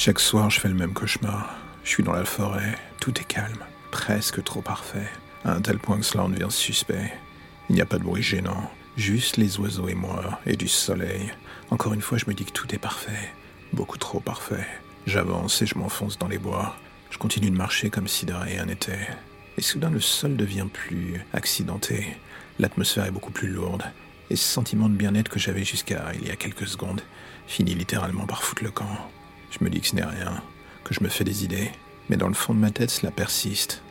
Chaque soir, je fais le même cauchemar. Je suis dans la forêt, tout est calme, presque trop parfait, à un tel point que cela en devient suspect. Il n'y a pas de bruit gênant, juste les oiseaux et moi, et du soleil. Encore une fois, je me dis que tout est parfait, beaucoup trop parfait. J'avance et je m'enfonce dans les bois. Je continue de marcher comme si de rien n'était. Et soudain, le sol devient plus accidenté. L'atmosphère est beaucoup plus lourde. Et ce sentiment de bien-être que j'avais jusqu'à il y a quelques secondes finit littéralement par foutre le camp. Je me dis que ce n'est rien, que je me fais des idées, mais dans le fond de ma tête, cela persiste.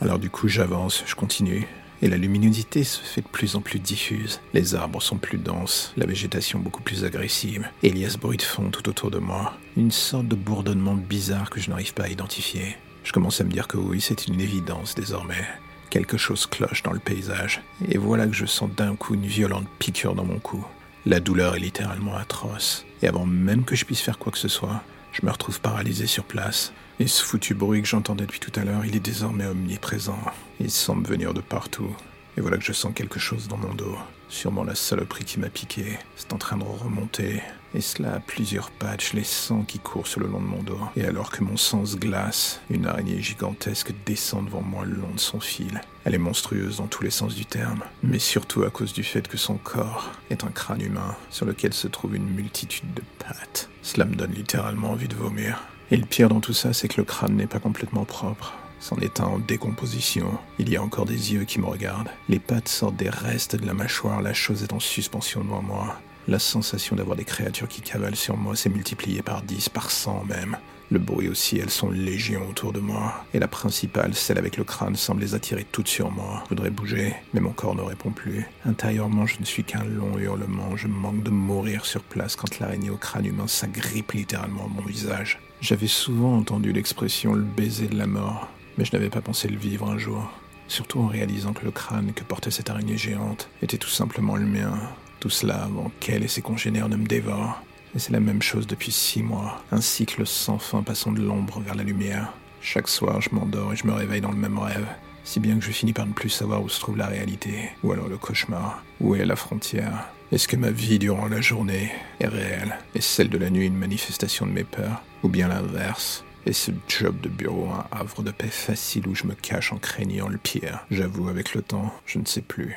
Alors du coup, j'avance, je continue, et la luminosité se fait de plus en plus diffuse. Les arbres sont plus denses, la végétation beaucoup plus agressive, et il y a ce bruit de fond tout autour de moi, une sorte de bourdonnement bizarre que je n'arrive pas à identifier. Je commence à me dire que oui, c'est une évidence désormais. Quelque chose cloche dans le paysage, et voilà que je sens d'un coup une violente piqûre dans mon cou. La douleur est littéralement atroce, et avant même que je puisse faire quoi que ce soit, je me retrouve paralysé sur place. Et ce foutu bruit que j'entendais depuis tout à l'heure, il est désormais omniprésent. Il semble venir de partout. Et voilà que je sens quelque chose dans mon dos. Sûrement la saloperie qui m'a piqué. C'est en train de remonter. Et cela a plusieurs patchs, les sangs qui courent sur le long de mon dos. Et alors que mon sang se glace, une araignée gigantesque descend devant moi le long de son fil. Elle est monstrueuse dans tous les sens du terme, mais surtout à cause du fait que son corps est un crâne humain sur lequel se trouve une multitude de pattes. Cela me donne littéralement envie de vomir. Et le pire dans tout ça, c'est que le crâne n'est pas complètement propre. C'en est en décomposition. Il y a encore des yeux qui me regardent. Les pattes sortent des restes de la mâchoire, la chose est en suspension devant moi. La sensation d'avoir des créatures qui cavalent sur moi s'est multipliée par dix, par cent même. Le bruit aussi, elles sont légion autour de moi. Et la principale, celle avec le crâne, semble les attirer toutes sur moi. Je voudrais bouger, mais mon corps ne répond plus. Intérieurement, je ne suis qu'un long hurlement. Je manque de mourir sur place quand l'araignée au crâne humain s'agrippe littéralement mon visage. J'avais souvent entendu l'expression le baiser de la mort mais je n'avais pas pensé le vivre un jour. Surtout en réalisant que le crâne que portait cette araignée géante était tout simplement le mien. Tout cela avant qu'elle et ses congénères ne me dévorent. Et c'est la même chose depuis six mois. Un cycle sans fin passant de l'ombre vers la lumière. Chaque soir, je m'endors et je me réveille dans le même rêve. Si bien que je finis par ne plus savoir où se trouve la réalité, ou alors le cauchemar. Où est la frontière Est-ce que ma vie durant la journée est réelle et celle de la nuit une manifestation de mes peurs Ou bien l'inverse? Et ce job de bureau un havre de paix facile où je me cache en craignant le pire J'avoue, avec le temps, je ne sais plus.